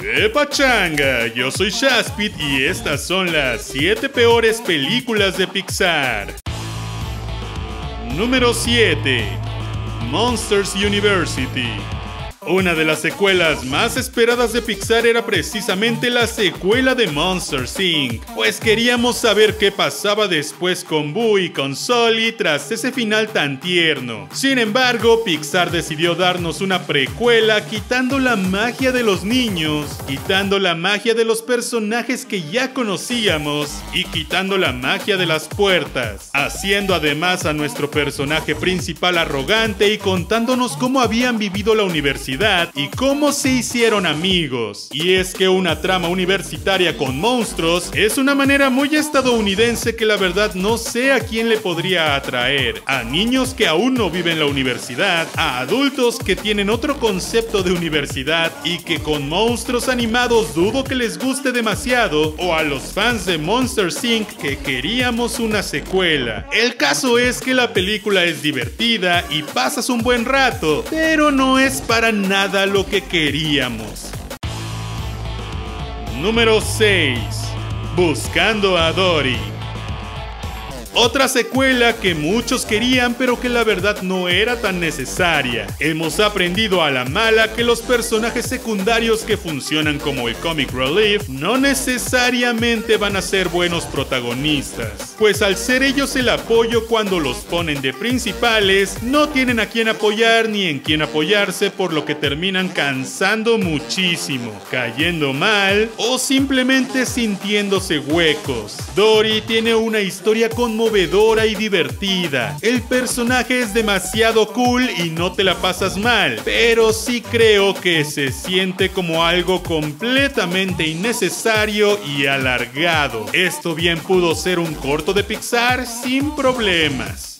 ¡Qué pachanga! Yo soy Shaspit y estas son las 7 peores películas de Pixar. Número 7. Monsters University. Una de las secuelas más esperadas de Pixar era precisamente la secuela de Monsters Inc., pues queríamos saber qué pasaba después con Boo y con Sully tras ese final tan tierno. Sin embargo, Pixar decidió darnos una precuela quitando la magia de los niños, quitando la magia de los personajes que ya conocíamos y quitando la magia de las puertas, haciendo además a nuestro personaje principal arrogante y contándonos cómo habían vivido la universidad y cómo se hicieron amigos. Y es que una trama universitaria con monstruos es una manera muy estadounidense que la verdad no sé a quién le podría atraer. A niños que aún no viven la universidad, a adultos que tienen otro concepto de universidad y que con monstruos animados dudo que les guste demasiado, o a los fans de Monster Inc. que queríamos una secuela. El caso es que la película es divertida y pasas un buen rato, pero no es para nada lo que queríamos. Número 6. Buscando a Dory. Otra secuela que muchos querían pero que la verdad no era tan necesaria. Hemos aprendido a la mala que los personajes secundarios que funcionan como el comic relief no necesariamente van a ser buenos protagonistas. Pues al ser ellos el apoyo cuando los ponen de principales, no tienen a quien apoyar ni en quien apoyarse por lo que terminan cansando muchísimo, cayendo mal o simplemente sintiéndose huecos. Dory tiene una historia con y divertida. El personaje es demasiado cool y no te la pasas mal, pero sí creo que se siente como algo completamente innecesario y alargado. Esto bien pudo ser un corto de Pixar sin problemas.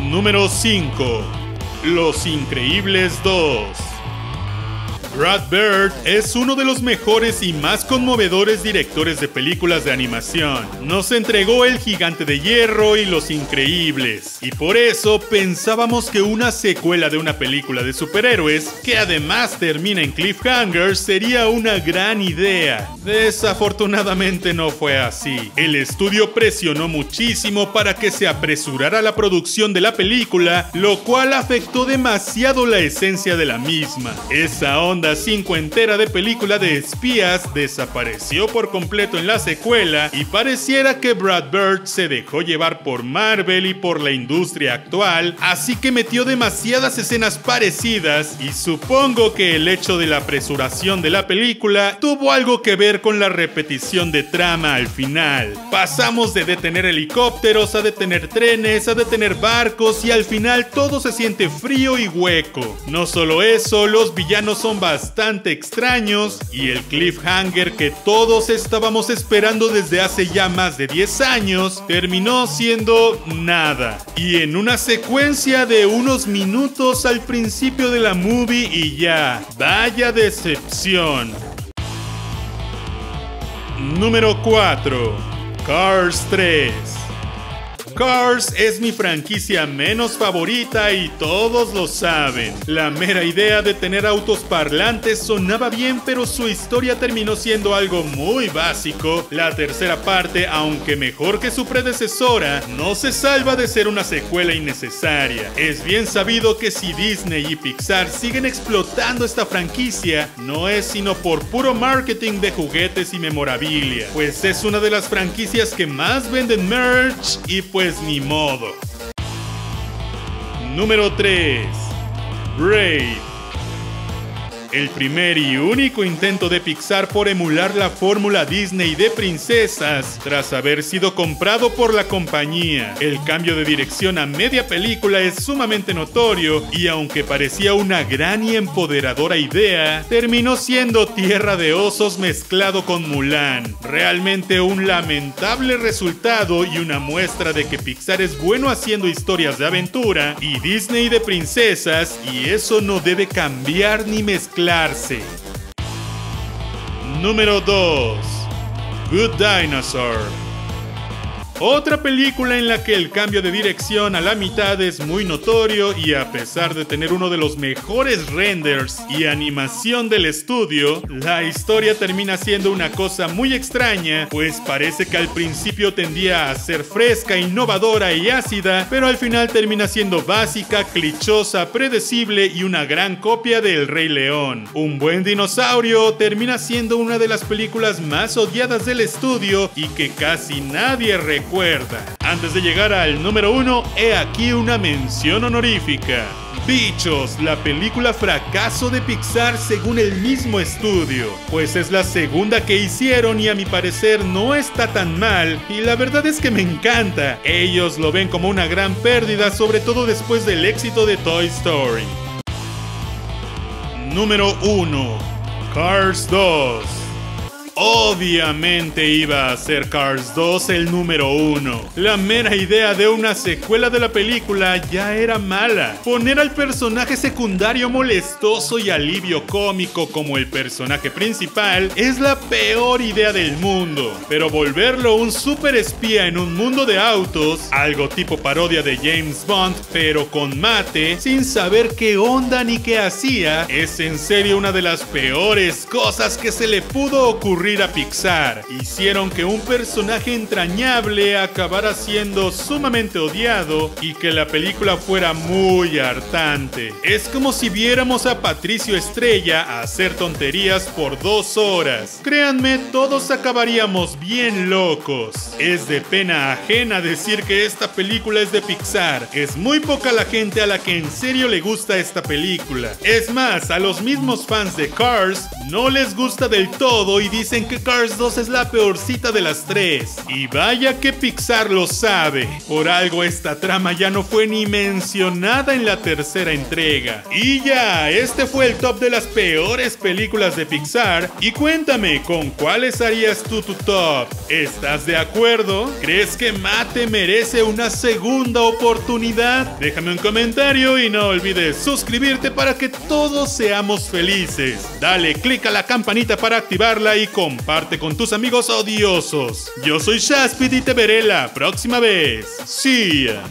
Número 5. Los Increíbles 2. Brad Bird es uno de los mejores y más conmovedores directores de películas de animación. Nos entregó El Gigante de Hierro y Los Increíbles, y por eso pensábamos que una secuela de una película de superhéroes, que además termina en cliffhanger, sería una gran idea. Desafortunadamente no fue así. El estudio presionó muchísimo para que se apresurara la producción de la película, lo cual afectó demasiado la esencia de la misma. Esa onda cincuentera de película de espías desapareció por completo en la secuela y pareciera que Brad Bird se dejó llevar por Marvel y por la industria actual, así que metió demasiadas escenas parecidas y supongo que el hecho de la apresuración de la película tuvo algo que ver con la repetición de trama al final. Pasamos de detener helicópteros a detener trenes, a detener barcos y al final todo se siente frío y hueco. No solo eso, los villanos son bastante bastante extraños y el cliffhanger que todos estábamos esperando desde hace ya más de 10 años terminó siendo nada. Y en una secuencia de unos minutos al principio de la movie y ya, vaya decepción. Número 4. Cars 3. Cars es mi franquicia menos favorita y todos lo saben. La mera idea de tener autos parlantes sonaba bien, pero su historia terminó siendo algo muy básico. La tercera parte, aunque mejor que su predecesora, no se salva de ser una secuela innecesaria. Es bien sabido que si Disney y Pixar siguen explotando esta franquicia, no es sino por puro marketing de juguetes y memorabilia, pues es una de las franquicias que más venden merch y pues pues ni modo. Número 3. Brave el primer y único intento de Pixar por emular la fórmula Disney de princesas tras haber sido comprado por la compañía. El cambio de dirección a media película es sumamente notorio y aunque parecía una gran y empoderadora idea, terminó siendo Tierra de Osos mezclado con Mulan. Realmente un lamentable resultado y una muestra de que Pixar es bueno haciendo historias de aventura y Disney de princesas y eso no debe cambiar ni mezclar Número 2. Good Dinosaur. Otra película en la que el cambio de dirección a la mitad es muy notorio y a pesar de tener uno de los mejores renders y animación del estudio, la historia termina siendo una cosa muy extraña, pues parece que al principio tendía a ser fresca, innovadora y ácida, pero al final termina siendo básica, clichosa, predecible y una gran copia de El Rey León. Un buen dinosaurio termina siendo una de las películas más odiadas del estudio y que casi nadie recuerda antes de llegar al número uno, he aquí una mención honorífica. Bichos, la película fracaso de Pixar según el mismo estudio, pues es la segunda que hicieron y a mi parecer no está tan mal y la verdad es que me encanta. Ellos lo ven como una gran pérdida, sobre todo después del éxito de Toy Story. Número 1. Cars 2. Obviamente iba a ser Cars 2 el número 1. La mera idea de una secuela de la película ya era mala. Poner al personaje secundario molestoso y alivio cómico como el personaje principal es la peor idea del mundo. Pero volverlo un super espía en un mundo de autos, algo tipo parodia de James Bond, pero con mate, sin saber qué onda ni qué hacía, es en serio una de las peores cosas que se le pudo ocurrir a Pixar. Hicieron que un personaje entrañable acabara siendo sumamente odiado y que la película fuera muy hartante. Es como si viéramos a Patricio Estrella hacer tonterías por dos horas. Créanme, todos acabaríamos bien locos. Es de pena ajena decir que esta película es de Pixar. Es muy poca la gente a la que en serio le gusta esta película. Es más, a los mismos fans de Cars no les gusta del todo y dicen que Cars 2 es la peorcita de las tres. Y vaya que Pixar lo sabe. Por algo esta trama ya no fue ni mencionada en la tercera entrega. Y ya, este fue el top de las peores películas de Pixar. Y cuéntame, ¿con cuáles harías tú tu top? ¿Estás de acuerdo? ¿Crees que Mate merece una segunda oportunidad? Déjame un comentario y no olvides suscribirte para que todos seamos felices. Dale click a la campanita para activarla y con comparte con tus amigos odiosos. Yo soy Shaspid y te veré la próxima vez. Ya.